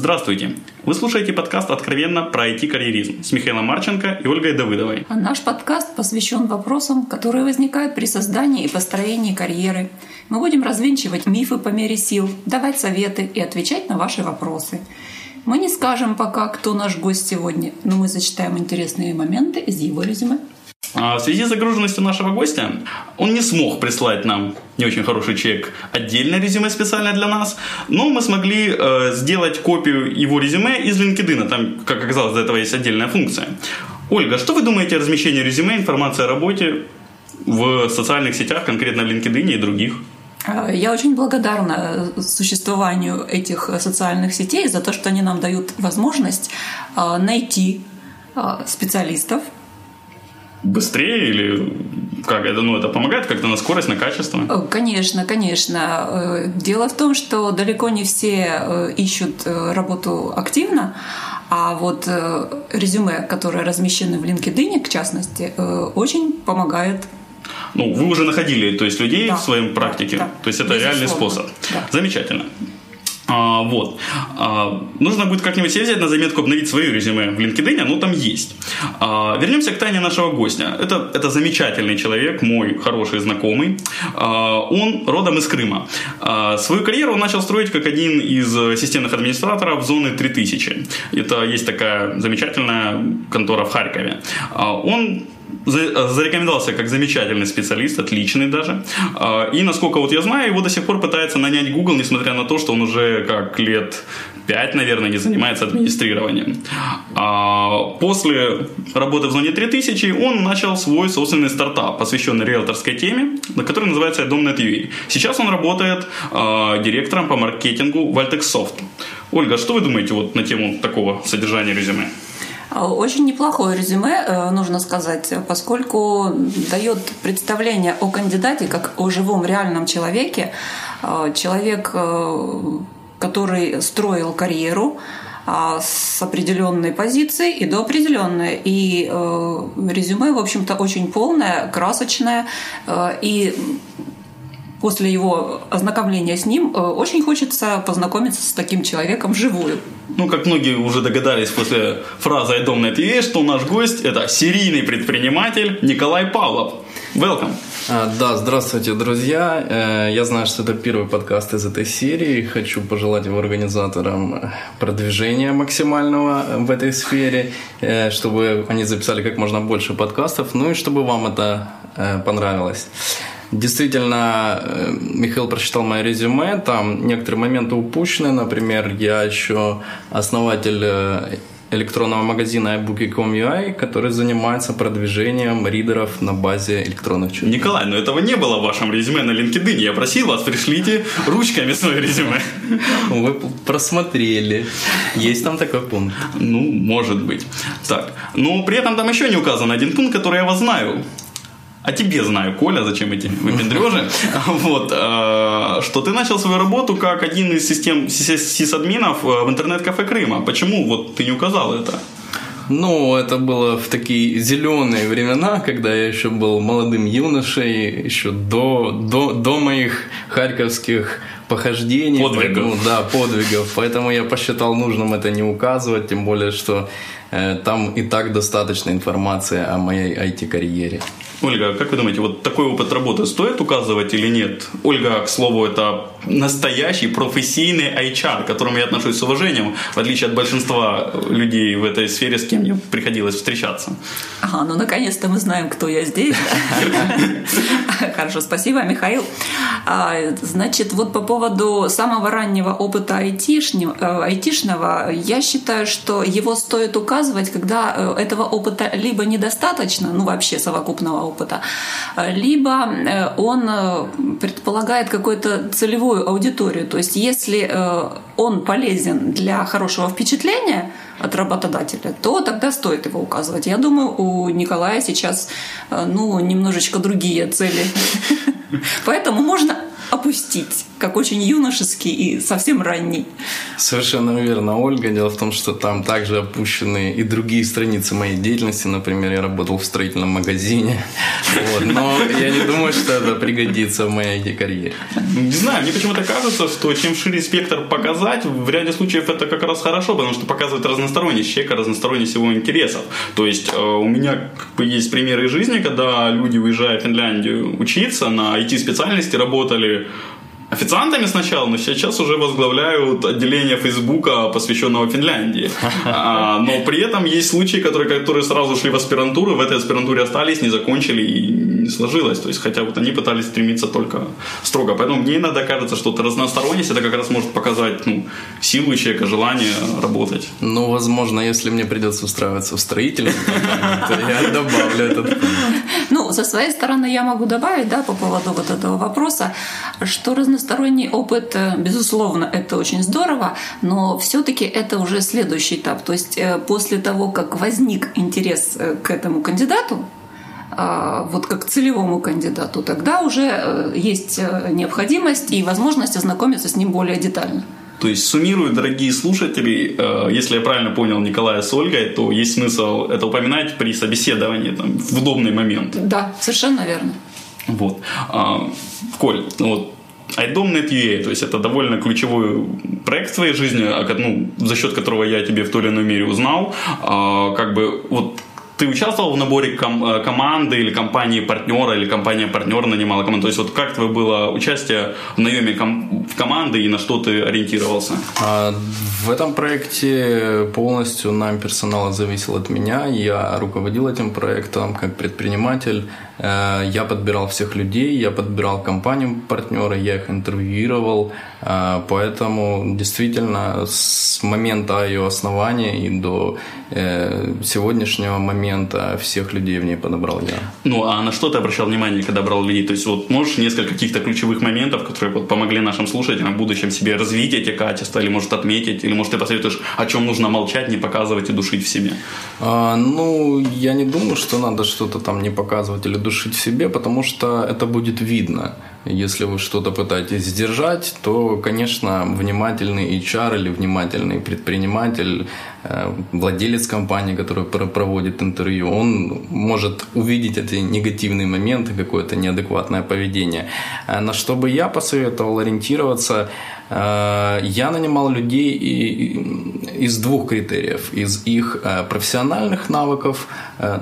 Здравствуйте! Вы слушаете подкаст «Откровенно про IT-карьеризм» с Михаилом Марченко и Ольгой Давыдовой. А наш подкаст посвящен вопросам, которые возникают при создании и построении карьеры. Мы будем развенчивать мифы по мере сил, давать советы и отвечать на ваши вопросы. Мы не скажем пока, кто наш гость сегодня, но мы зачитаем интересные моменты из его резюме. А, в связи с загруженностью нашего гостя, он не смог прислать нам не очень хороший чек отдельное резюме специально для нас, но мы смогли э, сделать копию его резюме из LinkedIn. Там, как оказалось, для этого есть отдельная функция. Ольга, что вы думаете о размещении резюме, информации о работе в социальных сетях, конкретно в LinkedIn и других? А, я очень благодарна существованию этих социальных сетей за то, что они нам дают возможность найти специалистов, быстрее или как это, ну, это помогает как-то на скорость, на качество? Э, конечно, конечно. Э, дело в том, что далеко не все э, ищут работу активно, а вот резюме, которые размещены в LinkedIn, в частности, очень помогает ну, вы уже находили, то есть людей да, в своем практике, да. то есть это Безусловно. реальный способ. Да. Замечательно. А, вот. А, нужно будет как-нибудь себе взять на заметку, обновить свое резюме в LinkedIn, оно там есть. А, вернемся к тайне нашего гостя. Это, это замечательный человек, мой хороший знакомый. А, он родом из Крыма. А, свою карьеру он начал строить как один из системных администраторов зоны 3000. Это есть такая замечательная контора в Харькове. А, он зарекомендовался как замечательный специалист, отличный даже. А, и, насколько вот я знаю, его до сих пор пытается нанять Google, несмотря на то, что он уже как лет 5, наверное, не занимается администрированием. А после работы в зоне 3000 он начал свой собственный стартап, посвященный риэлторской теме, который называется Domnet.ua. Сейчас он работает а, директором по маркетингу в Altexsoft. Ольга, что вы думаете вот на тему такого содержания резюме? Очень неплохое резюме, э, нужно сказать, поскольку дает представление о кандидате как о живом реальном человеке. Э, человек, э, который строил карьеру, с определенной позиции и до определенной. И резюме, в общем-то, очень полное, красочное. и после его ознакомления с ним очень хочется познакомиться с таким человеком вживую. Ну, как многие уже догадались после фразы «I don't know что наш гость – это серийный предприниматель Николай Павлов. Welcome. А, да, здравствуйте, друзья. Э, я знаю, что это первый подкаст из этой серии. Хочу пожелать его организаторам продвижения максимального в этой сфере, э, чтобы они записали как можно больше подкастов, ну и чтобы вам это э, понравилось. Действительно, э, Михаил прочитал мое резюме, там некоторые моменты упущены, например, я еще основатель э, электронного магазина iBookie.com.ua, который занимается продвижением ридеров на базе электронных часов. Николай, но этого не было в вашем резюме на LinkedIn. Я просил вас, пришлите ручками свое резюме. Вы просмотрели. Есть там такой пункт. Ну, может быть. Так, но при этом там еще не указан один пункт, который я вас знаю о тебе знаю, Коля, зачем эти выпендрежи, вот, э, что ты начал свою работу как один из систем сисадминов э, в интернет-кафе Крыма. Почему вот ты не указал это? Ну, это было в такие зеленые времена, когда я еще был молодым юношей, еще до, до, до моих харьковских похождений. Подвигов. Поэтому, да, подвигов. Поэтому я посчитал нужным это не указывать, тем более, что э, там и так достаточно информации о моей IT-карьере. Ольга, как вы думаете, вот такой опыт работы стоит указывать или нет? Ольга, к слову, это настоящий профессийный HR, к которому я отношусь с уважением, в отличие от большинства людей в этой сфере, с кем мне приходилось встречаться. Ага, ну наконец-то мы знаем, кто я здесь. Хорошо, спасибо, Михаил. А, значит, вот по поводу самого раннего опыта айтишного, айтишного, я считаю, что его стоит указывать, когда э, этого опыта либо недостаточно, ну вообще совокупного опыта, либо э, он э, предполагает какую-то целевую аудиторию. То есть если э, он полезен для хорошего впечатления от работодателя, то тогда стоит его указывать. Я думаю, у Николая сейчас ну, немножечко другие цели. Поэтому можно опустить, как очень юношеский и совсем ранний. Совершенно верно, Ольга. Дело в том, что там также опущены и другие страницы моей деятельности. Например, я работал в строительном магазине. Вот. Но я не думаю, что это пригодится в моей карьере. Не знаю, мне почему-то кажется, что чем шире спектр показать, в ряде случаев это как раз хорошо, потому что показывает разносторонность человека, разносторонность его интересов. То есть э, у меня есть примеры из жизни, когда люди, уезжая в Финляндию учиться, на IT-специальности работали официантами сначала, но сейчас уже возглавляют отделение Фейсбука, посвященного Финляндии. А, но при этом есть случаи, которые, которые сразу шли в аспирантуру, в этой аспирантуре остались, не закончили и не сложилось. То есть, хотя вот они пытались стремиться только строго. Поэтому мне иногда кажется, что разносторонность это как раз может показать ну, силу человека, желание работать. Ну, возможно, если мне придется устраиваться в строительном, то я добавлю этот Ну, со своей стороны я могу добавить, да, по поводу вот этого вопроса, что разносторонний опыт, э, безусловно, это очень здорово, но все-таки это уже следующий этап. То есть э, после того, как возник интерес э, к этому кандидату, вот как целевому кандидату, тогда уже есть необходимость и возможность ознакомиться с ним более детально. То есть, суммируя, дорогие слушатели, если я правильно понял Николая с Ольгой, то есть смысл это упоминать при собеседовании там, в удобный момент. Да, совершенно верно. Вот. А, Коль, вот iDom.net.ua, то есть это довольно ключевой проект в твоей жизни, ну, за счет которого я тебе в той или иной мере узнал. А, как бы вот ты участвовал в наборе ком- э, команды или компании партнера, или компания партнер нанимала команду? То есть вот как твое было участие в наеме ком- в команды и на что ты ориентировался? А, в этом проекте полностью нам персонал зависел от меня. Я руководил этим проектом как предприниматель. Э, я подбирал всех людей, я подбирал компанию партнера, я их интервьюировал. Э, поэтому действительно с момента ее основания и до сегодняшнего момента момента всех людей в ней подобрал я. Ну, а на что ты обращал внимание, когда брал людей? То есть, вот можешь несколько каких-то ключевых моментов, которые вот помогли нашим слушателям в будущем себе развить эти качества, или, может, отметить, или, может, ты посоветуешь, о чем нужно молчать, не показывать и душить в себе? А, ну, я не думаю, что надо что-то там не показывать или душить в себе, потому что это будет видно. Если вы что-то пытаетесь сдержать, то, конечно, внимательный HR или внимательный предприниматель, э, владелец компании, который проводит интервью, он может увидеть эти негативные моменты, какое-то неадекватное поведение. А на что бы я посоветовал ориентироваться, э, я нанимал людей из двух критериев. Из их э, профессиональных навыков,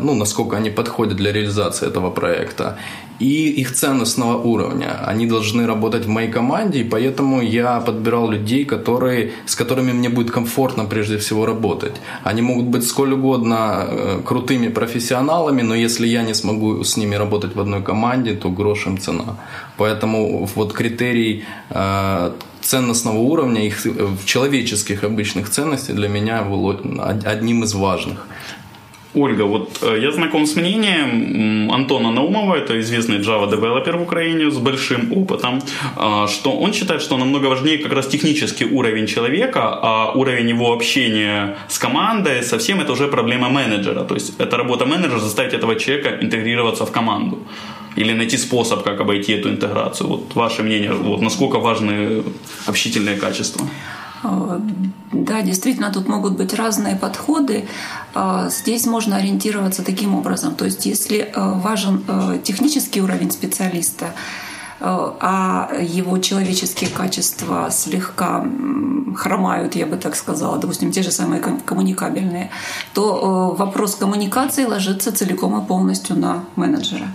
ну, насколько они подходят для реализации этого проекта, и их ценностного уровня. Они должны работать в моей команде, и поэтому я подбирал людей, которые, с которыми мне будет комфортно прежде всего работать. Они могут быть сколь угодно э, крутыми профессионалами, но если я не смогу с ними работать в одной команде, то грош им цена. Поэтому вот критерий э, ценностного уровня, их э, человеческих обычных ценностей для меня был одним из важных. Ольга, вот э, я знаком с мнением Антона Наумова, это известный Java девелопер в Украине с большим опытом, а, что он считает, что намного важнее как раз технический уровень человека, а уровень его общения с командой, со всем это уже проблема менеджера. То есть это работа менеджера заставить этого человека интегрироваться в команду или найти способ, как обойти эту интеграцию. Вот ваше мнение, вот насколько важны общительные качества? Э, да, действительно, тут могут быть разные подходы. Э, здесь можно ориентироваться таким образом. То есть, если э, важен технический уровень специалиста, а его человеческие качества слегка хромают, я бы так сказала, допустим, те же самые коммуникабельные, то вопрос коммуникации ложится целиком и полностью на менеджера.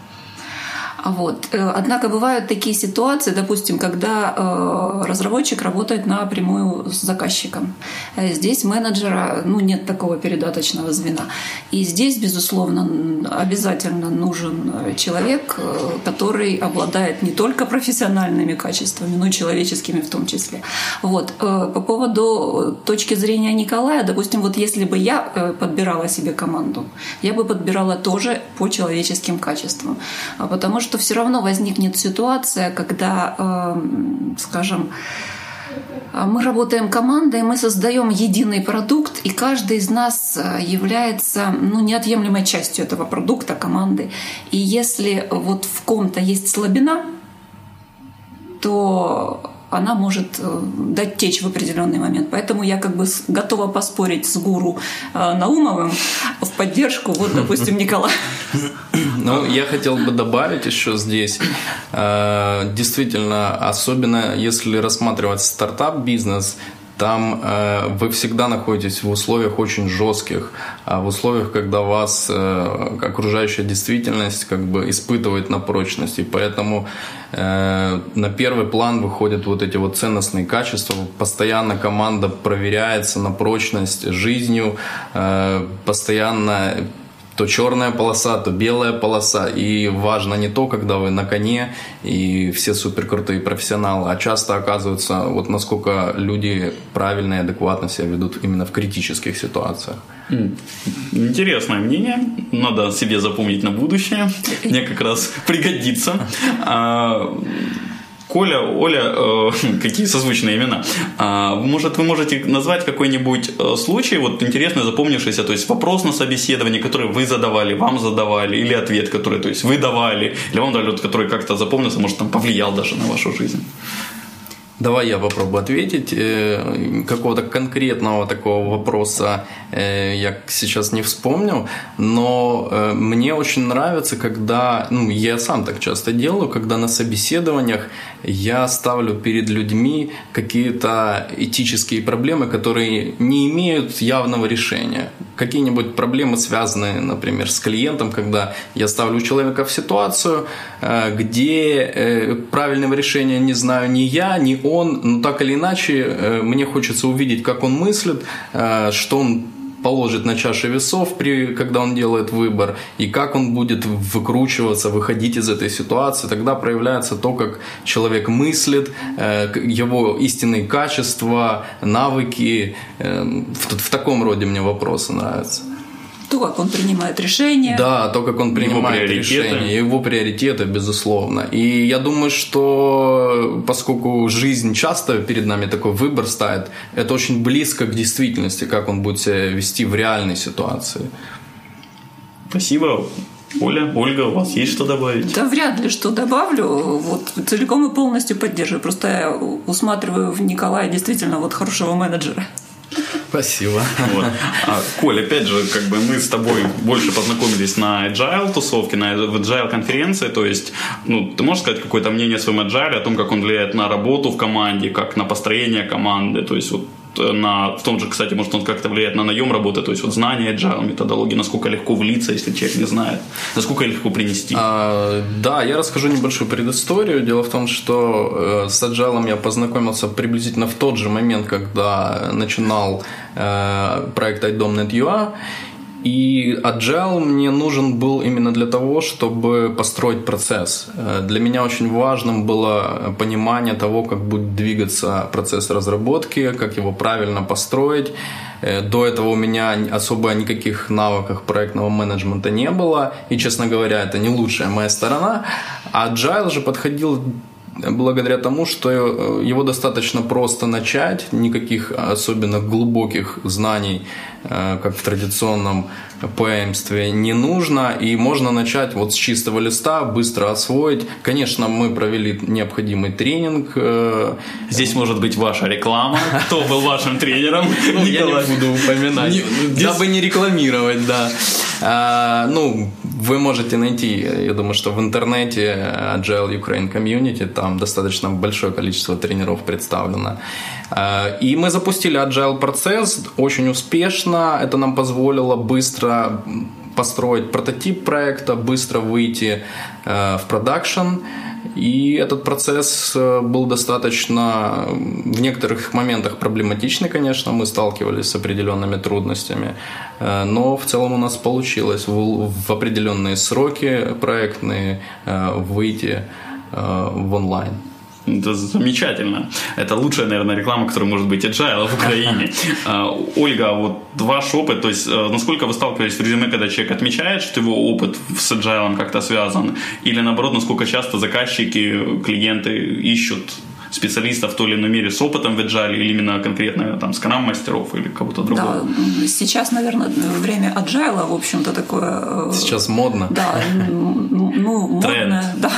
Вот. Э, однако бывают такие ситуации, допустим, когда э, разработчик работает напрямую с заказчиком. Э, здесь менеджера ну, нет такого передаточного звена. И здесь, безусловно, обязательно нужен человек, который обладает не только профессиональными качествами, но и человеческими в том числе. Вот. По поводу точки зрения Николая, допустим, вот если бы я подбирала себе команду, я бы подбирала тоже по человеческим качествам. А потому что что все равно возникнет ситуация, когда, эм, скажем, мы работаем командой, мы создаем единый продукт, и каждый из нас э, является ну, неотъемлемой частью этого продукта, команды. И если вот в ком-то есть слабина, то она может э, дать течь в определенный момент. Поэтому я как бы готова поспорить с гуру э, Наумовым в поддержку, вот, допустим, Николая. Ну, я хотел бы добавить еще здесь, э, действительно, особенно если рассматривать стартап-бизнес, там э, вы всегда находитесь в условиях очень жестких, а в условиях, когда вас э, окружающая действительность как бы испытывает на прочность, и поэтому э, на первый план выходят вот эти вот ценностные качества. Постоянно команда проверяется на прочность жизнью, э, постоянно то черная полоса, то белая полоса. И важно не то, когда вы на коне и все супер крутые профессионалы, а часто оказывается, вот насколько люди правильно и адекватно себя ведут именно в критических ситуациях. Интересное мнение. Надо себе запомнить на будущее. Мне как раз пригодится. Коля, Оля, э, какие созвучные имена. А, может, вы можете назвать какой-нибудь э, случай, вот интересный, запомнившийся, то есть вопрос на собеседовании, который вы задавали, вам задавали, или ответ, который, то есть вы давали, или вам дали, который как-то запомнился, может, там повлиял даже на вашу жизнь. Давай я попробую ответить. Э, какого-то конкретного такого вопроса э, я сейчас не вспомню, но э, мне очень нравится, когда, ну, я сам так часто делаю, когда на собеседованиях я ставлю перед людьми какие-то этические проблемы, которые не имеют явного решения. Какие-нибудь проблемы, связанные, например, с клиентом, когда я ставлю человека в ситуацию, где правильного решения не знаю ни я, ни он, ну так или иначе, э, мне хочется увидеть, как он мыслит, э, что он положит на чаше весов, при, когда он делает выбор, и как он будет выкручиваться, выходить из этой ситуации. Тогда проявляется то, как человек мыслит, э, его истинные качества, навыки. В, в таком роде мне вопросы нравятся то, как он принимает решения. Да, то, как он принимает его решения, его приоритеты, безусловно. И я думаю, что поскольку жизнь часто перед нами такой выбор ставит, это очень близко к действительности, как он будет себя вести в реальной ситуации. Спасибо. Оля, Ольга, у вас есть что добавить? Да вряд ли что добавлю. Вот целиком и полностью поддерживаю. Просто я усматриваю в Николая действительно вот хорошего менеджера. Спасибо. Вот. А, Коль, опять же, как бы мы с тобой больше познакомились на agile тусовке, на agile конференции, то есть, ну, ты можешь сказать какое-то мнение о своем agile, о том, как он влияет на работу в команде, как на построение команды, то есть вот на, в том же, кстати, может он как-то влияет на наем работы, то есть вот знание agile методологии, насколько легко влиться, если человек не знает, насколько легко принести. А, да, я расскажу небольшую предысторию. Дело в том, что э, с agile я познакомился приблизительно в тот же момент, когда начинал э, проект iDom.net.ua, и agile мне нужен был именно для того, чтобы построить процесс. Э, для меня очень важным было понимание того, как будет двигаться процесс разработки, как его правильно построить. Э, до этого у меня особо никаких навыков проектного менеджмента не было. И, честно говоря, это не лучшая моя сторона. А agile же подходил благодаря тому, что э, его достаточно просто начать, никаких особенно глубоких знаний, э, как в традиционном ПМстве, не нужно, и можно начать вот с чистого листа, быстро освоить. Конечно, мы провели необходимый тренинг. Э, Здесь может быть ваша реклама. Кто был вашим тренером? Ну, я не буду упоминать, дабы не рекламировать, да. А, ну, вы можете найти, я думаю, что в интернете Agile Ukraine Community, там достаточно большое количество тренеров представлено. А, и мы запустили Agile процесс очень успешно. Это нам позволило быстро построить прототип проекта, быстро выйти э, в продакшн. И этот процесс э, был достаточно в некоторых моментах проблематичный, конечно, мы сталкивались с определенными трудностями, э, но в целом у нас получилось в определенные сроки проектные э, выйти в онлайн. Это замечательно. Это лучшая, наверное, реклама, которая может быть agile в Украине. А, Ольга, вот ваш опыт, то есть э, насколько вы сталкивались в резюме, когда человек отмечает, что его опыт с agile как-то связан, или наоборот, насколько часто заказчики, клиенты ищут специалистов в той или иной мере с опытом в agile или именно конкретно там скрам-мастеров или кого-то другого? Да, сейчас, наверное, время agile, в общем-то, такое... Э, сейчас модно. Да, ну, модно, да.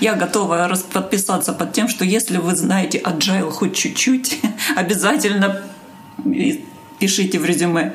Я готова подписаться под тем, что если вы знаете agile хоть чуть-чуть, обязательно пишите в резюме.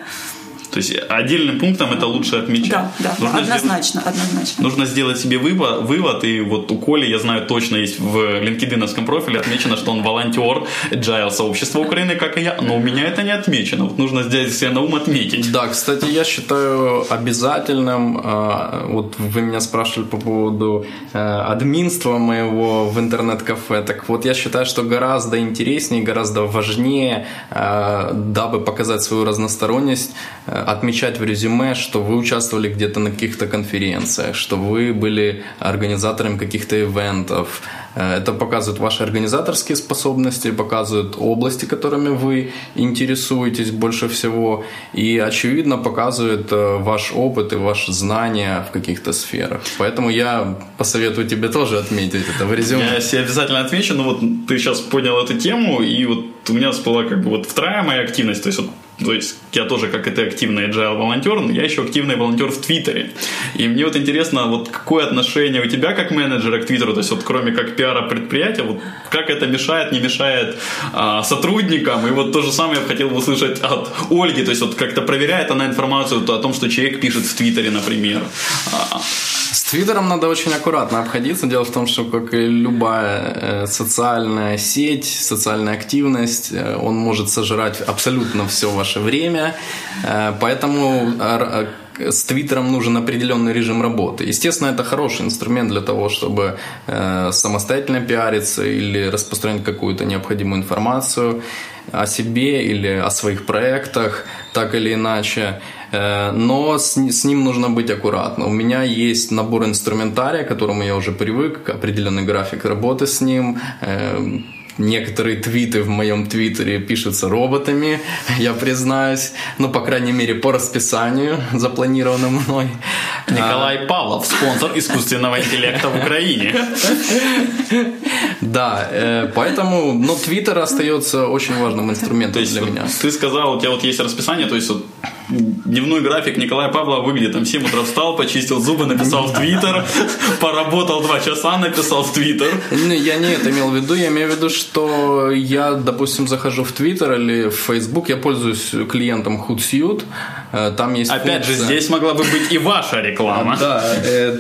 То есть отдельным пунктом это лучше отмечать. Да, да, нужно однозначно, сделать, однозначно. Нужно сделать себе вывод, вывод, и вот у Коли, я знаю точно, есть в LinkedIn профиле отмечено, что он волонтер agile сообщества Украины, как и я, но у меня это не отмечено. Вот нужно здесь себе на ум отметить. Да, кстати, я считаю обязательным, а, вот вы меня спрашивали по поводу э, админства моего в интернет-кафе, так вот я считаю, что гораздо интереснее, гораздо важнее, э, дабы показать свою разносторонность, э, отмечать в резюме, что вы участвовали где-то на каких-то конференциях, что вы были организатором каких-то ивентов. Э, это показывает ваши организаторские способности, показывает области, которыми вы интересуетесь больше всего, и, очевидно, показывает э, ваш опыт и ваши знания в каких-то сферах. Поэтому я посоветую тебе тоже отметить это в резюме. Я себе обязательно отмечу, но вот ты сейчас понял эту тему, и вот у меня всплыла как бы вот вторая моя активность, то есть вот то есть я тоже, как и ты, активный agile волонтер, но я еще активный волонтер в Твиттере. И мне вот интересно, вот какое отношение у тебя как менеджера к Твиттеру, то есть вот кроме как пиара предприятия, вот как это мешает, не мешает а, сотрудникам, и вот то же самое я хотел бы услышать от Ольги, то есть вот как-то проверяет она информацию о том, что человек пишет в Твиттере, например. С Твиттером надо очень аккуратно обходиться. Дело в том, что, как и любая э, социальная сеть, социальная активность, э, он может сожрать абсолютно все ваше время. Э, поэтому с Твиттером нужен определенный режим работы. Естественно, это хороший инструмент для того, чтобы самостоятельно пиариться или распространять какую-то необходимую информацию о себе или о своих проектах, так или иначе. Э, но с, с ним нужно быть аккуратно. У меня есть набор инструментария, к которому я уже привык, определенный график работы с ним, э, Некоторые твиты в моем твиттере пишутся роботами, я признаюсь. Ну, по крайней мере, по расписанию, запланированному мной. Николай а... Павлов, спонсор искусственного интеллекта в Украине. Да, э, поэтому, ну, твиттер остается очень важным инструментом для меня. Ты сказал, у тебя вот есть расписание, то есть дневной график Николая Павлова выглядит. Там 7 утра встал, почистил зубы, написал в Твиттер, поработал 2 часа, написал в Твиттер. Ну, я не это имел в виду. Я имею в виду, что я, допустим, захожу в Твиттер или в Facebook, я пользуюсь клиентом Hootsuite. Э, там есть Опять функция... же, здесь могла бы быть и ваша реклама. Да, э,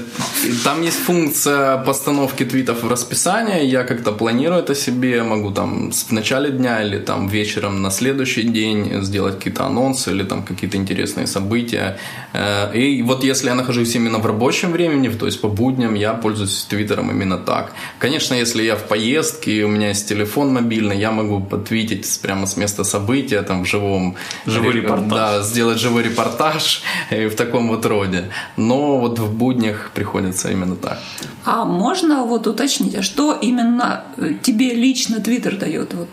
там есть функция постановки твитов в расписание. Я как-то планирую это себе, могу там в начале дня или там вечером на следующий день сделать какие-то анонсы или там какие-то интересные события. Э, и вот если я нахожусь именно в рабочем времени, то есть по будням, я пользуюсь Твиттером именно так. Конечно, если я в поездке, у меня есть телефон мобильный, я могу потвитить прямо с места события, там в живом... Живой репортаж. Да, сделать живой репортаж в таком вот роде. Но вот в буднях приходится именно так. А можно вот уточнить, а что именно тебе лично Твиттер дает? Вот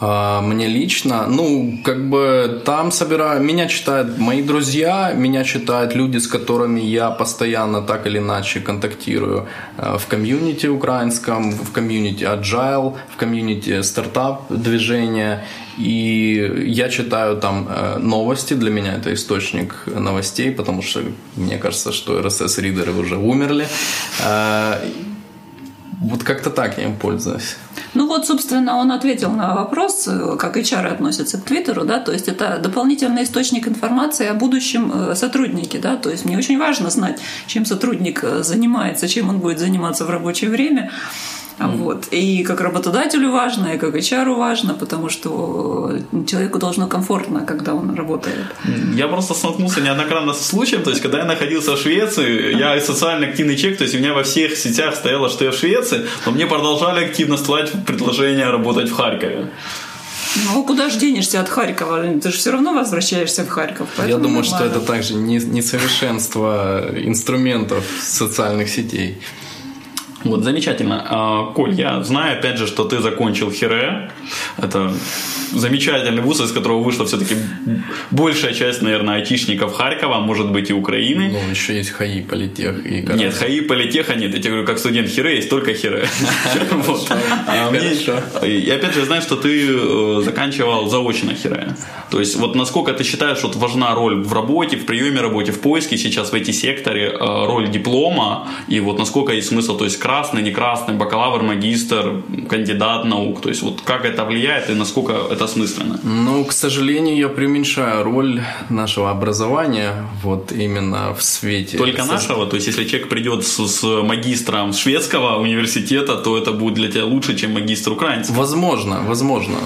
мне лично, ну, как бы там собираю, меня читают мои друзья, меня читают люди, с которыми я постоянно так или иначе контактирую а, в комьюнити украинском, в комьюнити agile, в комьюнити стартап движения, и я читаю там э, новости, для меня это источник новостей, потому что мне кажется, что RSS-ридеры уже умерли. А, вот как-то так я им пользуюсь. Ну вот, собственно, он ответил на вопрос, как HR относится к Твиттеру, да, то есть это дополнительный источник информации о будущем э, сотруднике, да, то есть мне очень важно знать, чем сотрудник э, занимается, чем он будет заниматься в рабочее время, вот. И как работодателю важно, и как HR важно, потому что человеку должно комфортно, когда он работает. Я просто столкнулся неоднократно с случаем, то есть когда я находился в Швеции, я социально активный человек, то есть у меня во всех сетях стояло, что я в Швеции, но мне продолжали активно слать предложение работать в Харькове. Ну, куда же денешься от Харькова? Ты же все равно возвращаешься в Харьков. Я думаю, что это также несовершенство инструментов социальных сетей. Вот, замечательно. А, Коль, я знаю, опять же, что ты закончил Хире. Это замечательный вуз, из которого вышла все-таки большая часть, наверное, айтишников Харькова, может быть и Украины. Ну, еще есть ХАИ, Политех и Гараж. Нет, ХАИ, Политеха нет. Я тебе говорю, как студент Хире, есть только Хире. А и опять же, я знаю, что ты э, заканчивал заочно Хире. То есть, вот насколько ты считаешь, вот важна роль в работе, в приеме работе, в поиске сейчас в IT-секторе, э, роль диплома, и вот насколько есть смысл, то есть красный, не красный, бакалавр, магистр, кандидат наук, то есть вот как это влияет и насколько это осмысленно? Ну, к сожалению, я преуменьшаю роль нашего образования вот именно в свете. Только нашего? То есть если человек придет с, с магистром шведского университета, то это будет для тебя лучше, чем магистр украинского? Возможно, возможно.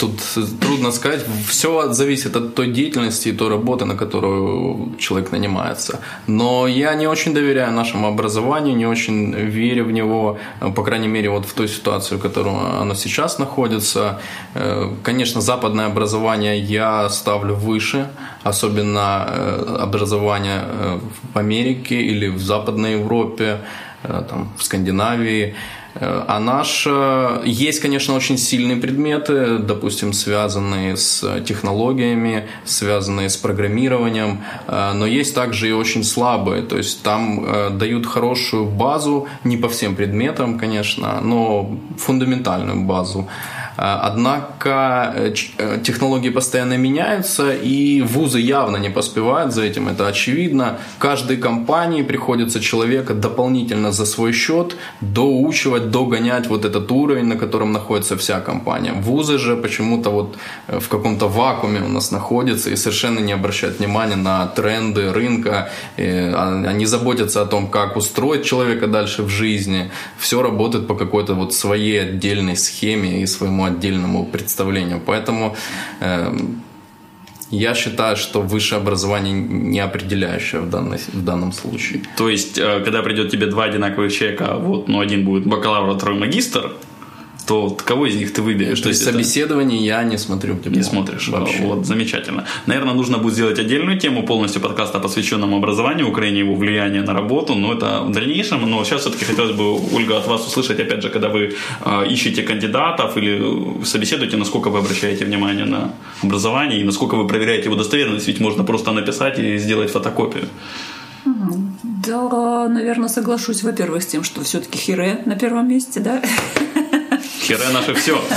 Тут трудно сказать. Все зависит от той деятельности и той работы, на которую человек нанимается. Но я не очень доверяю нашему образованию, не очень верю в него, по крайней мере, вот в той ситуации, в которой оно сейчас находится. Э, конечно, западное образование я ставлю выше, особенно э, образование э, в Америке или в Западной Европе, там, в Скандинавии. А наш... Есть, конечно, очень сильные предметы, допустим, связанные с технологиями, связанные с программированием, но есть также и очень слабые. То есть там дают хорошую базу, не по всем предметам, конечно, но фундаментальную базу. Однако э, э, технологии постоянно меняются, и вузы явно не поспевают за этим, это очевидно. Каждой компании приходится человека дополнительно за свой счет доучивать, догонять вот этот уровень, на котором находится вся компания. Вузы же почему-то вот э, в каком-то вакууме у нас находятся и совершенно не обращают внимания на тренды рынка, а, они заботятся о том, как устроить человека дальше в жизни. Все работает по какой-то вот своей отдельной схеме и своему отдельному представлению. Поэтому э, я считаю, что высшее образование не определяющее в, данной, в данном случае. То есть, э, когда придет тебе два одинаковых человека, вот, ну, один будет бакалавр, а второй магистр, то кого из них ты выберешь? То есть собеседование я не смотрю. Диплом. Не смотришь вообще. Вот, замечательно. Наверное, нужно будет сделать отдельную тему полностью подкаста, посвященному образованию Украине, его влияние на работу, но это в дальнейшем. Но сейчас все-таки хотелось бы, Ольга, от вас услышать, опять же, когда вы э, ищете кандидатов или собеседуете, насколько вы обращаете внимание на образование и насколько вы проверяете его достоверность, ведь можно просто написать и сделать фотокопию. Да, наверное, соглашусь, во-первых, с тем, что все-таки Хире на первом месте, да. Хере наше все.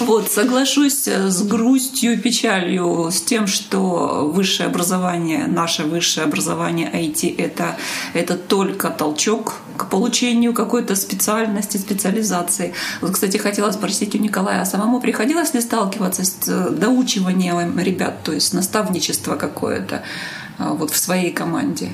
Вот, соглашусь с грустью печалью с тем, что высшее образование, наше высшее образование IT это, это только толчок к получению какой-то специальности, специализации. Вот, кстати, хотела спросить у Николая, а самому приходилось ли сталкиваться с э, доучиванием ребят, то есть наставничество какое-то а, вот в своей команде?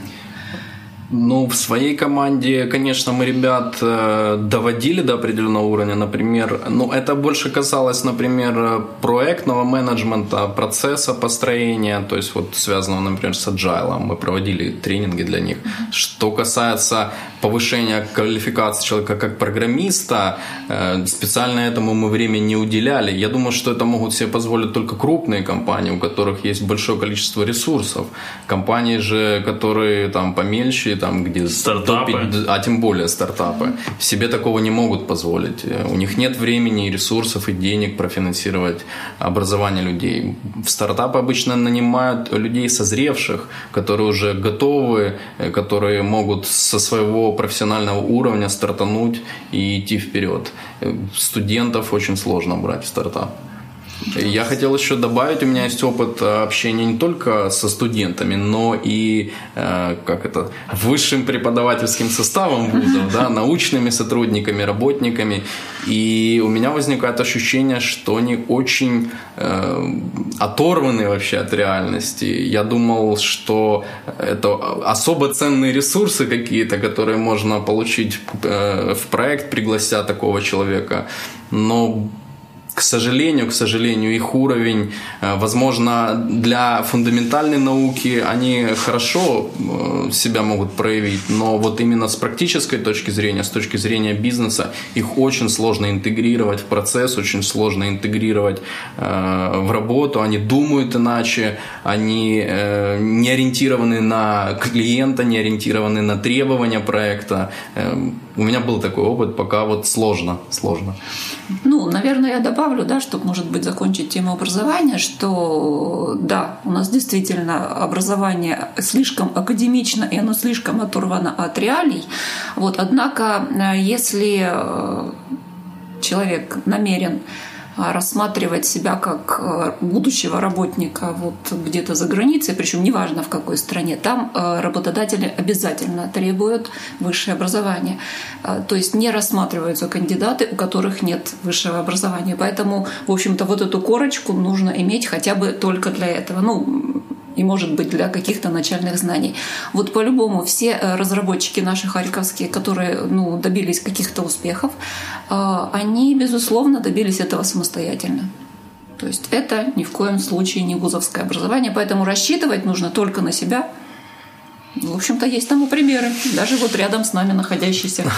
Ну, в своей команде, конечно, мы ребят э, доводили до определенного уровня. Например, ну, это больше касалось, например, проектного менеджмента, процесса построения, то есть вот связанного, например, с agile. Мы проводили тренинги для них. Что касается повышения квалификации человека как программиста, э, специально этому мы время не уделяли. Я думаю, что это могут себе позволить только крупные компании, у которых есть большое количество ресурсов. Компании же, которые там помельче, там, где стартапы, 100, а тем более стартапы, себе такого не могут позволить. У них нет времени, ресурсов и денег профинансировать образование людей. В стартапы обычно нанимают людей созревших, которые уже готовы, которые могут со своего профессионального уровня стартануть и идти вперед. Студентов очень сложно брать в стартап. Я хотел еще добавить, у меня есть опыт э, общения не только со студентами, но и э, как это, высшим преподавательским составом вузов, да, научными сотрудниками, работниками. И у меня возникает ощущение, что они очень э, оторваны вообще от реальности. Я думал, что это особо ценные ресурсы какие-то, которые можно получить в проект, приглася такого человека. Но к сожалению, к сожалению, их уровень, э, возможно, для фундаментальной науки они хорошо э, себя могут проявить, но вот именно с практической точки зрения, с точки зрения бизнеса, их очень сложно интегрировать в процесс, очень сложно интегрировать э, в работу, они думают иначе, они не ориентированы на клиента, не ориентированы на требования проекта, у меня был такой опыт, пока вот сложно, сложно. Ну, наверное, я добавлю, да, чтобы, может быть, закончить тему образования, что да, у нас действительно образование слишком академично, и оно слишком оторвано от реалий. Вот, однако, если э, человек намерен рассматривать себя как э, будущего работника вот где-то за границей, причем неважно в какой стране, там э, работодатели обязательно требуют высшее образование. А, то есть не рассматриваются кандидаты, у которых нет высшего образования. Поэтому, в общем-то, вот эту корочку нужно иметь хотя бы только для этого. Ну, и, может быть, для каких-то начальных знаний. Вот по-любому все э, разработчики наши харьковские, которые ну, добились каких-то успехов, э, они, безусловно, добились этого самостоятельно. То есть это ни в коем случае не вузовское образование, поэтому рассчитывать нужно только на себя – в общем-то, есть тому примеры, даже вот рядом с нами находящиеся.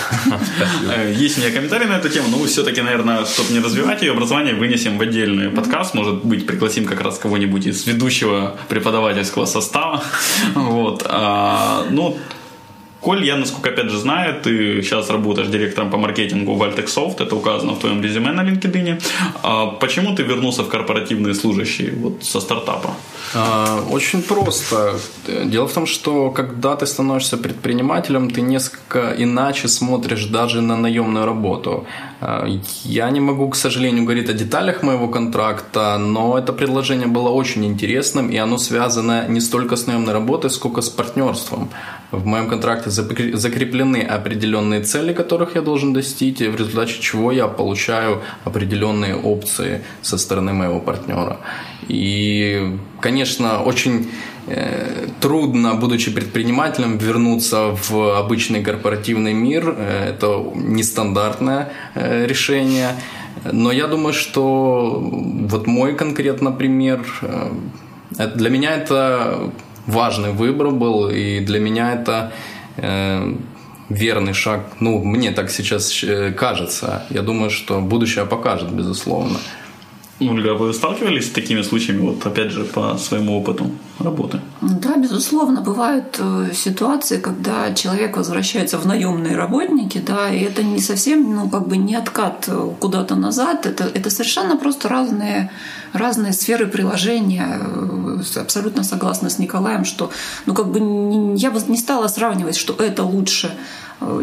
Э, есть у меня комментарий на эту тему, но все-таки, наверное, чтобы не развивать ее образование, вынесем в отдельный подкаст, может быть, пригласим как раз кого-нибудь из ведущего преподавательского состава. Вот. А, ну, Коль, я, насколько опять же знаю, ты сейчас работаешь директором по маркетингу в Altexsoft, это указано в твоем резюме на LinkedIn. А почему ты вернулся в корпоративные служащие вот со стартапа? А, очень просто. Дело в том, что когда ты становишься предпринимателем, ты несколько иначе смотришь даже на наемную работу. А, я не могу, к сожалению, говорить о деталях моего контракта, но это предложение было очень интересным, и оно связано не столько с наемной работой, сколько с партнерством. В моем контракте закреплены определенные цели, которых я должен достичь, в результате чего я получаю определенные опции со стороны моего партнера. И, конечно, очень э, трудно, будучи предпринимателем, вернуться в обычный корпоративный мир. Э, это нестандартное э, решение. Но я думаю, что вот мой конкретно пример, для меня это важный выбор был, и для меня это э, верный шаг. Ну, мне так сейчас э, кажется. Я думаю, что будущее покажет, безусловно. Ольга, вы сталкивались с такими случаями, вот опять же, по своему опыту работы? Да, безусловно, бывают э, ситуации, когда человек возвращается в наемные работники, да, и это не совсем, ну, как бы не откат э, куда-то назад, это, это совершенно просто разные, разные сферы приложения. Э, абсолютно согласна с Николаем, что, ну, как бы я бы не стала сравнивать, что это лучше,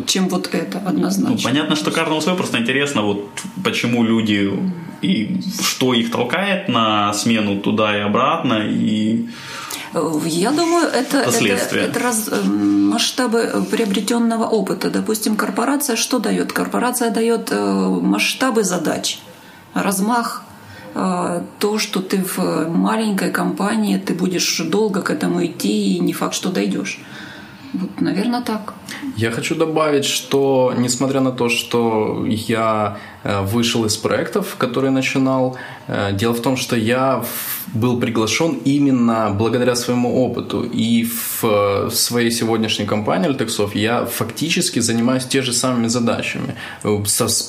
чем вот это однозначно. Ну, понятно, что каждому свое, просто интересно, вот почему люди и что их толкает на смену туда и обратно, и я думаю, это, это, это раз, эм, масштабы приобретенного опыта. Допустим, корпорация что дает? Корпорация дает э, масштабы задач, размах э, то, что ты в маленькой компании, ты будешь долго к этому идти, и не факт, что дойдешь. Вот, наверное, так. Я хочу добавить, что несмотря на то, что я Э, вышел из проектов, которые начинал. Э, дело в том, что я был приглашен именно благодаря своему опыту. И в э, своей сегодняшней компании Altexov я фактически занимаюсь те же самыми задачами.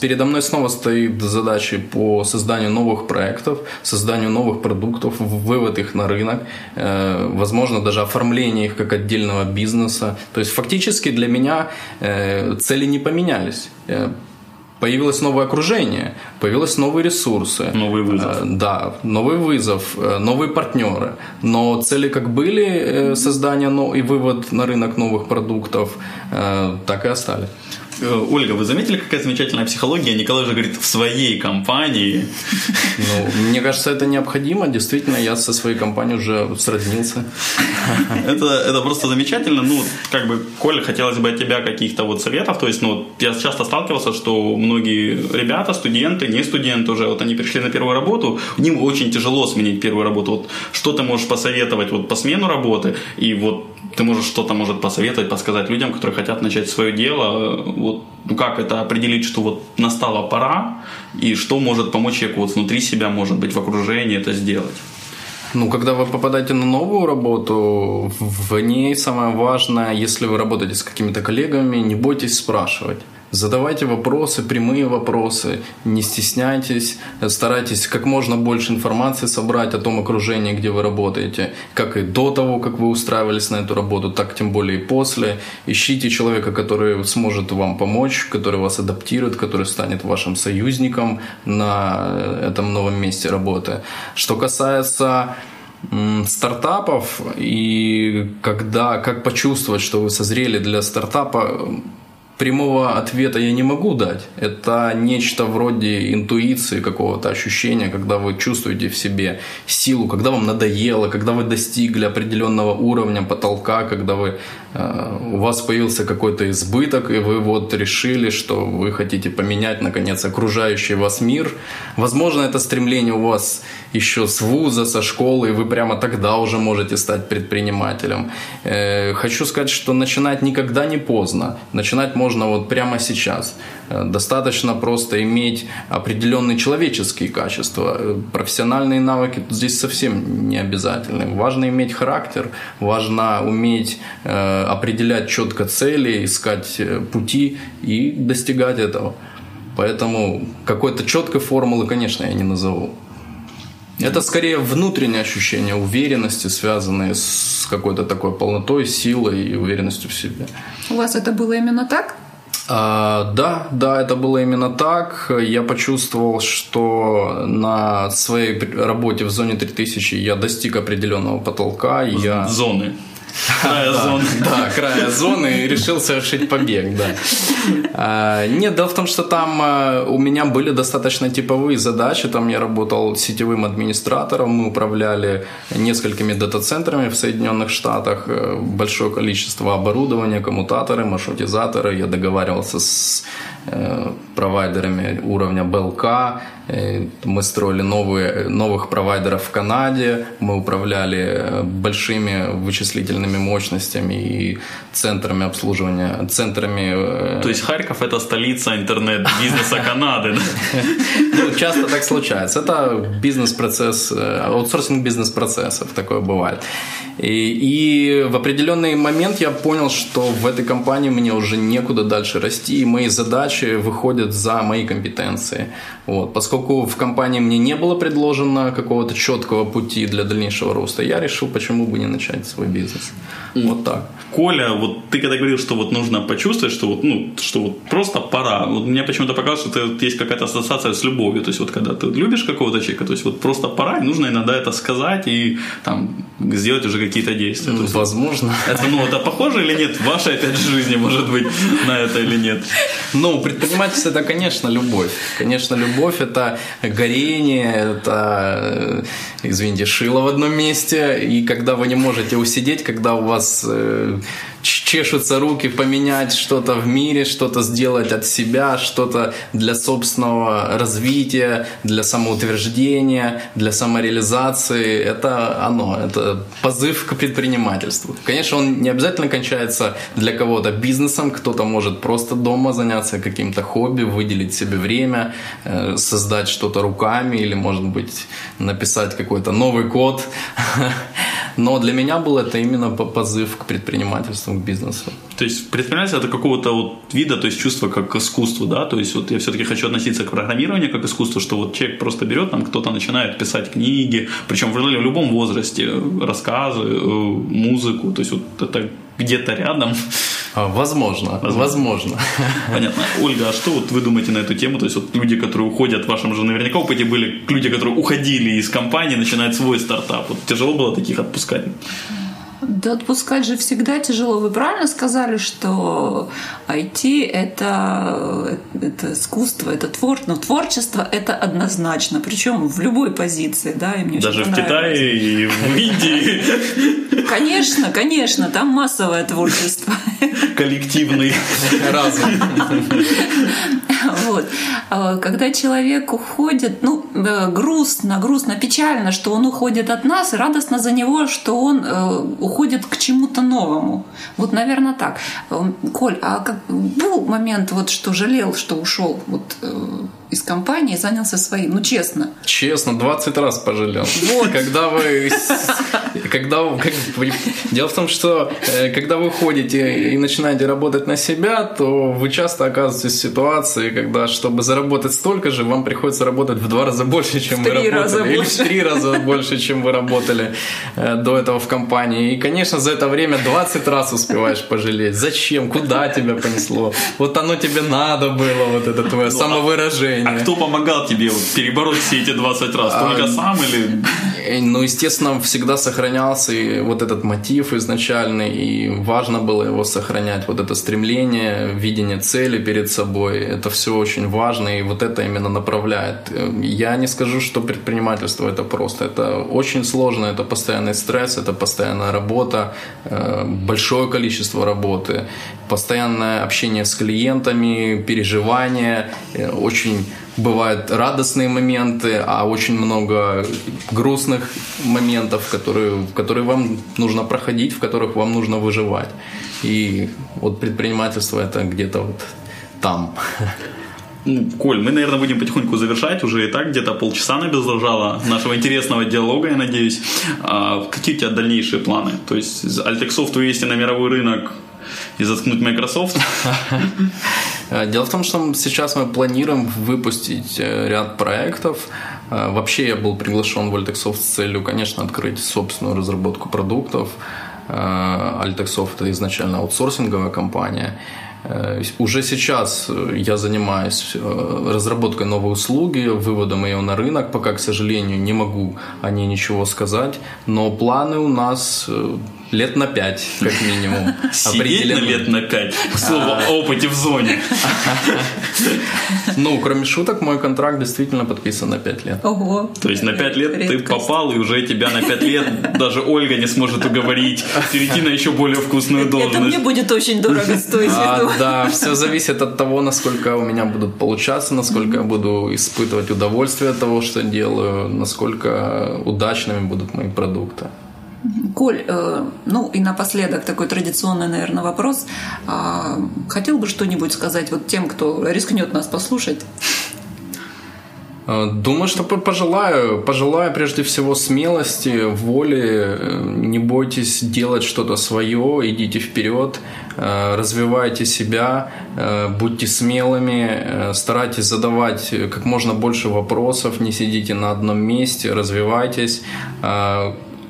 Передо мной снова стоит задачи по созданию новых проектов, созданию новых продуктов, вывод их на рынок, возможно, даже оформление их как отдельного бизнеса. То есть фактически для меня цели не поменялись появилось новое окружение, появились новые ресурсы. Новый вызов. Э, да, новый вызов, э, новые партнеры. Но цели как были э, создание и вывод на рынок новых продуктов, так и остались. Э, Ольга, вы заметили, какая замечательная психология? Николай же говорит, в своей компании. Ну, мне кажется, это необходимо. Действительно, я со своей компанией уже сроднился. Это, это просто замечательно. Ну, как бы, Коля, хотелось бы от тебя каких-то вот советов. То есть, ну, я часто сталкивался, что многие ребята, студенты, не студенты уже, вот они пришли на первую работу, им очень тяжело сменить первую работу. Вот что ты можешь посоветовать вот по смену работы, и вот ты можешь что-то, может, посоветовать, подсказать людям, которые хотят начать свое дело, вот, ну как это определить, что вот настала пора, и что может помочь человеку вот внутри себя, может быть, в окружении это сделать? Ну, когда вы попадаете на новую работу, в ней самое важное, если вы работаете с какими-то коллегами, не бойтесь спрашивать. Задавайте вопросы, прямые вопросы, не стесняйтесь, старайтесь как можно больше информации собрать о том окружении, где вы работаете, как и до того, как вы устраивались на эту работу, так тем более и после. Ищите человека, который сможет вам помочь, который вас адаптирует, который станет вашим союзником на этом новом месте работы. Что касается стартапов и когда, как почувствовать, что вы созрели для стартапа, прямого ответа я не могу дать. Это нечто вроде интуиции, какого-то ощущения, когда вы чувствуете в себе силу, когда вам надоело, когда вы достигли определенного уровня, потолка, когда вы, у вас появился какой-то избыток, и вы вот решили, что вы хотите поменять, наконец, окружающий вас мир. Возможно, это стремление у вас еще с вуза, со школы, и вы прямо тогда уже можете стать предпринимателем. Э, хочу сказать, что начинать никогда не поздно. Начинать можно вот прямо сейчас. Э, достаточно просто иметь определенные человеческие качества. Э, профессиональные навыки здесь совсем не обязательны. Важно иметь характер, важно уметь э, определять четко цели, искать пути и достигать этого. Поэтому какой-то четкой формулы, конечно, я не назову. Это скорее внутреннее ощущение уверенности, связанное с какой-то такой полнотой, силой и уверенностью в себе. У вас это было именно так? А, да, да, это было именно так. Я почувствовал, что на своей работе в зоне 3000 я достиг определенного потолка. Я... Зоны. Края зоны. Да, края зоны и решил совершить побег, да. А, нет, дело в том, что там а, у меня были достаточно типовые задачи. Там я работал сетевым администратором, мы управляли несколькими дата-центрами в Соединенных Штатах, э, большое количество оборудования, коммутаторы, маршрутизаторы. Я договаривался с провайдерами уровня БЛК, Э, мы строили новые, новых провайдеров в Канаде, мы управляли э, большими вычислительными мощностями и центрами обслуживания, центрами... Э, То есть Харьков – это столица интернет-бизнеса Канады, Ну, часто так случается. Это бизнес-процесс, аутсорсинг бизнес-процессов, такое бывает. И, и в определенный момент я понял, что в этой компании мне уже некуда дальше расти, и мои задачи выходят за мои компетенции. Вот. Поскольку в компании мне не было предложено какого-то четкого пути для дальнейшего роста, я решил, почему бы не начать свой бизнес. Вот так. Коля, вот ты когда говорил, что вот нужно почувствовать, что вот, ну, что вот просто пора. Вот мне почему-то показалось, что это, есть какая-то ассоциация с любовью. То есть вот когда ты любишь какого-то человека, то есть вот просто пора, и нужно иногда это сказать и там сделать уже какие-то действия. Ну, возможно. Это, ну, это похоже или нет? В вашей, опять же, жизни, может быть, на это или нет? Ну, предпринимательство это, конечно, любовь. Конечно, любовь это горение, это, извините, шило в одном месте. И когда вы не можете усидеть, когда у вас э, чешутся руки поменять что-то в мире, что-то сделать от себя, что-то для собственного развития, для самоутверждения, для самореализации. Это оно, это позыв к предпринимательству. Конечно, он не обязательно кончается для кого-то бизнесом, кто-то может просто дома заняться каким-то хобби, выделить себе время, э, создать что-то руками или, может быть, написать какой-то новый код. Но для меня был это именно позыв к предпринимательству, к бизнесу. То есть предпринимательство это какого-то вот вида, то есть чувство как к искусству, да, то есть вот я все-таки хочу относиться к программированию как к искусству, что вот человек просто берет, там кто-то начинает писать книги, причем в любом возрасте, рассказы, э, музыку, то есть вот это где-то рядом. А, возможно, возможно. возможно. Понятно. Ольга, а что вот вы думаете на эту тему? То есть вот люди, которые уходят, в вашем же наверняка опыте были люди, которые уходили из компании, начинают свой стартап. Вот тяжело было таких отпускать? Да отпускать же всегда тяжело. Вы правильно сказали, что IT это, это искусство, это твор, но творчество это однозначно, причем в любой позиции, да, и мне Даже в Китае и в Индии. Конечно, конечно, там массовое творчество. Коллективный разум. Вот. А, когда человек уходит, ну, э, грустно, грустно, печально, что он уходит от нас, и радостно за него, что он э, уходит к чему-то новому. Вот, наверное, так. Э, Коль, а как был момент, вот, что жалел, что ушел вот, из компании занялся своим? Ну, честно. Честно, 20 раз пожалел. Вот. Когда вы когда, как, дело в том, что э, когда вы ходите и начинаете работать на себя, то вы часто оказываетесь в ситуации, когда, чтобы заработать столько же, вам приходится работать в два раза больше, чем в вы работали. Раза или больше. в три раза больше, чем вы работали э, до этого в компании. И, конечно, за это время 20 раз успеваешь пожалеть. Зачем? Куда тебя понесло? Вот оно тебе надо было, вот это твое ну, а самовыражение. А кто помогал тебе перебороть все эти 20 раз? Только а, сам или... Э, ну, естественно, всегда сохранялся и вот этот мотив изначальный, и важно было его сохранять. Вот это стремление, видение цели перед собой, это все очень важно, и вот это именно направляет. Я не скажу, что предпринимательство это просто. Это очень сложно, это постоянный стресс, это постоянная работа, э, большое количество работы, постоянное общение с клиентами, переживания, э, очень бывают радостные моменты, а очень много грустных моментов, которые, которые вам нужно проходить, в которых вам нужно выживать. И вот предпринимательство это где-то вот там. Ну, Коль, мы, наверное, будем потихоньку завершать. Уже и так где-то полчаса набезлажало нашего интересного диалога, я надеюсь. А какие у тебя дальнейшие планы? То есть Altexoft вывести на мировой рынок и заткнуть Microsoft? Дело в том, что сейчас мы планируем выпустить э, ряд проектов. Э, вообще я был приглашен в Altexoft с целью, конечно, открыть собственную разработку продуктов. Э, Altexoft это изначально аутсорсинговая компания. Уже сейчас я занимаюсь разработкой новой услуги, выводом ее на рынок. Пока, к сожалению, не могу о ней ничего сказать. Но планы у нас Лет на пять, как минимум. Сидеть на лет на пять. К слову, о опыте в зоне. Ну, кроме шуток, мой контракт действительно подписан на пять лет. Ого. То есть на пять лет ты попал, и уже тебя на пять лет даже Ольга не сможет уговорить перейти на еще более вкусную должность. Это мне будет очень дорого стоить. А, да, все зависит от того, насколько у меня будут получаться, насколько я буду испытывать удовольствие от того, что делаю, насколько удачными будут мои продукты. Коль, э, ну и напоследок такой традиционный, наверное, вопрос. А, хотел бы что-нибудь сказать вот тем, кто рискнет нас послушать? Э, думаю, что пожелаю. Пожелаю прежде всего смелости, воли. Э, не бойтесь делать что-то свое, идите вперед, развивайте себя, будьте смелыми, старайтесь задавать как можно больше вопросов, не сидите на одном месте, развивайтесь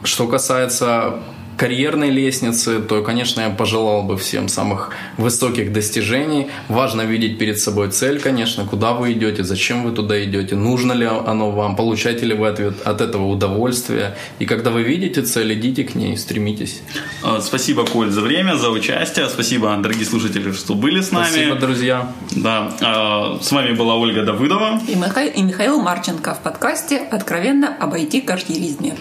что касается карьерной лестницы, то, конечно, я пожелал бы всем самых высоких достижений. Важно видеть перед собой цель, конечно, куда вы идете, зачем вы туда идете, нужно ли оно вам, получаете ли вы ответ, от этого удовольствие. И когда вы видите цель, идите к ней, стремитесь. А, спасибо, Коль, за время, за участие. Спасибо, дорогие слушатели, что были с нами. Спасибо, друзья. Да. А, с вами была Ольга Давыдова. И, Миха... и Михаил Марченко в подкасте «Откровенно обойти карьеризме».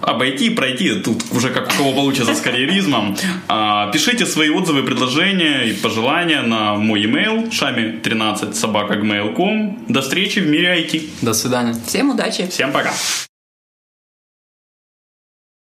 Обойти и пройти, тут уже как у кого получится с карьеризмом. А, пишите свои отзывы, предложения и пожелания на мой email шами13 собака До встречи в мире IT. До свидания. Всем удачи. Всем пока.